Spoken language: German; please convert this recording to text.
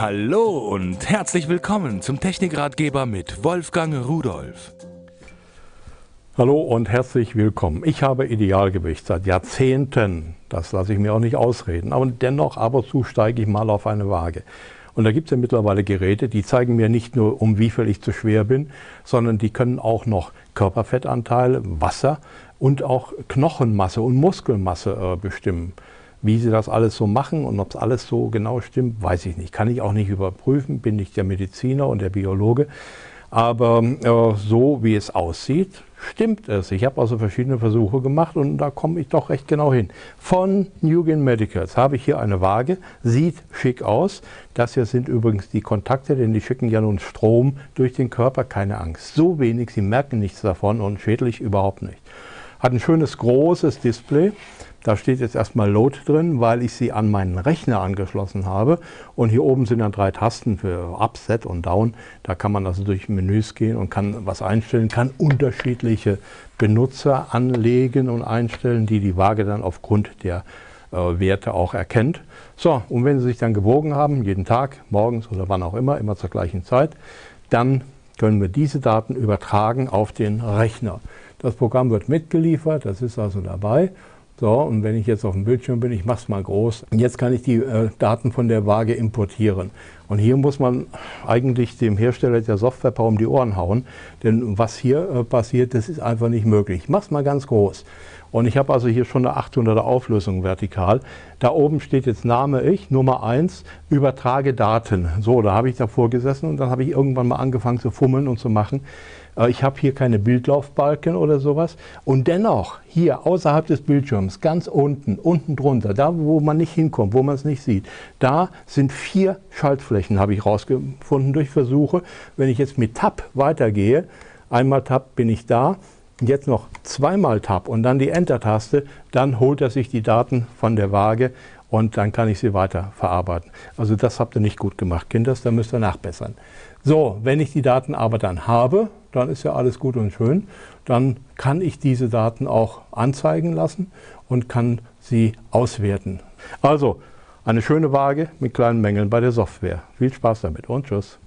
Hallo und herzlich willkommen zum Technikratgeber mit Wolfgang Rudolf. Hallo und herzlich willkommen. Ich habe Idealgewicht seit Jahrzehnten. Das lasse ich mir auch nicht ausreden. Aber dennoch, ab und zu steige ich mal auf eine Waage. Und da gibt es ja mittlerweile Geräte, die zeigen mir nicht nur, um wie viel ich zu schwer bin, sondern die können auch noch Körperfettanteile, Wasser und auch Knochenmasse und Muskelmasse äh, bestimmen. Wie sie das alles so machen und ob es alles so genau stimmt, weiß ich nicht. Kann ich auch nicht überprüfen, bin nicht der Mediziner und der Biologe. Aber äh, so wie es aussieht, stimmt es. Ich habe also verschiedene Versuche gemacht und da komme ich doch recht genau hin. Von Newgen Medicals habe ich hier eine Waage, sieht schick aus. Das hier sind übrigens die Kontakte, denn die schicken ja nun Strom durch den Körper, keine Angst. So wenig, Sie merken nichts davon und schädlich überhaupt nicht. Hat ein schönes großes Display. Da steht jetzt erstmal Load drin, weil ich sie an meinen Rechner angeschlossen habe. Und hier oben sind dann drei Tasten für Up, Set und Down. Da kann man also durch Menüs gehen und kann was einstellen, kann unterschiedliche Benutzer anlegen und einstellen, die die Waage dann aufgrund der äh, Werte auch erkennt. So, und wenn Sie sich dann gewogen haben, jeden Tag, morgens oder wann auch immer, immer zur gleichen Zeit, dann können wir diese Daten übertragen auf den Rechner. Das Programm wird mitgeliefert, das ist also dabei. So, und wenn ich jetzt auf dem Bildschirm bin, ich mache es mal groß, jetzt kann ich die äh, Daten von der Waage importieren. Und hier muss man eigentlich dem Hersteller der Software um die Ohren hauen, denn was hier äh, passiert, das ist einfach nicht möglich. Ich mache es mal ganz groß. Und ich habe also hier schon eine 800er Auflösung vertikal. Da oben steht jetzt Name ich, Nummer 1, übertrage Daten. So, da habe ich davor gesessen und dann habe ich irgendwann mal angefangen zu fummeln und zu machen. Äh, ich habe hier keine Bildlaufbalken oder sowas. Und dennoch, hier außerhalb des Bildschirms, ganz unten, unten drunter, da wo man nicht hinkommt, wo man es nicht sieht, da sind vier Schaltflächen, habe ich rausgefunden durch Versuche. Wenn ich jetzt mit Tab weitergehe, einmal Tab bin ich da, jetzt noch zweimal Tab und dann die Enter-Taste, dann holt er sich die Daten von der Waage und dann kann ich sie weiter verarbeiten. Also das habt ihr nicht gut gemacht, Kinders, da müsst ihr nachbessern. So, wenn ich die Daten aber dann habe, dann ist ja alles gut und schön. Dann kann ich diese Daten auch anzeigen lassen und kann sie auswerten. Also eine schöne Waage mit kleinen Mängeln bei der Software. Viel Spaß damit und tschüss.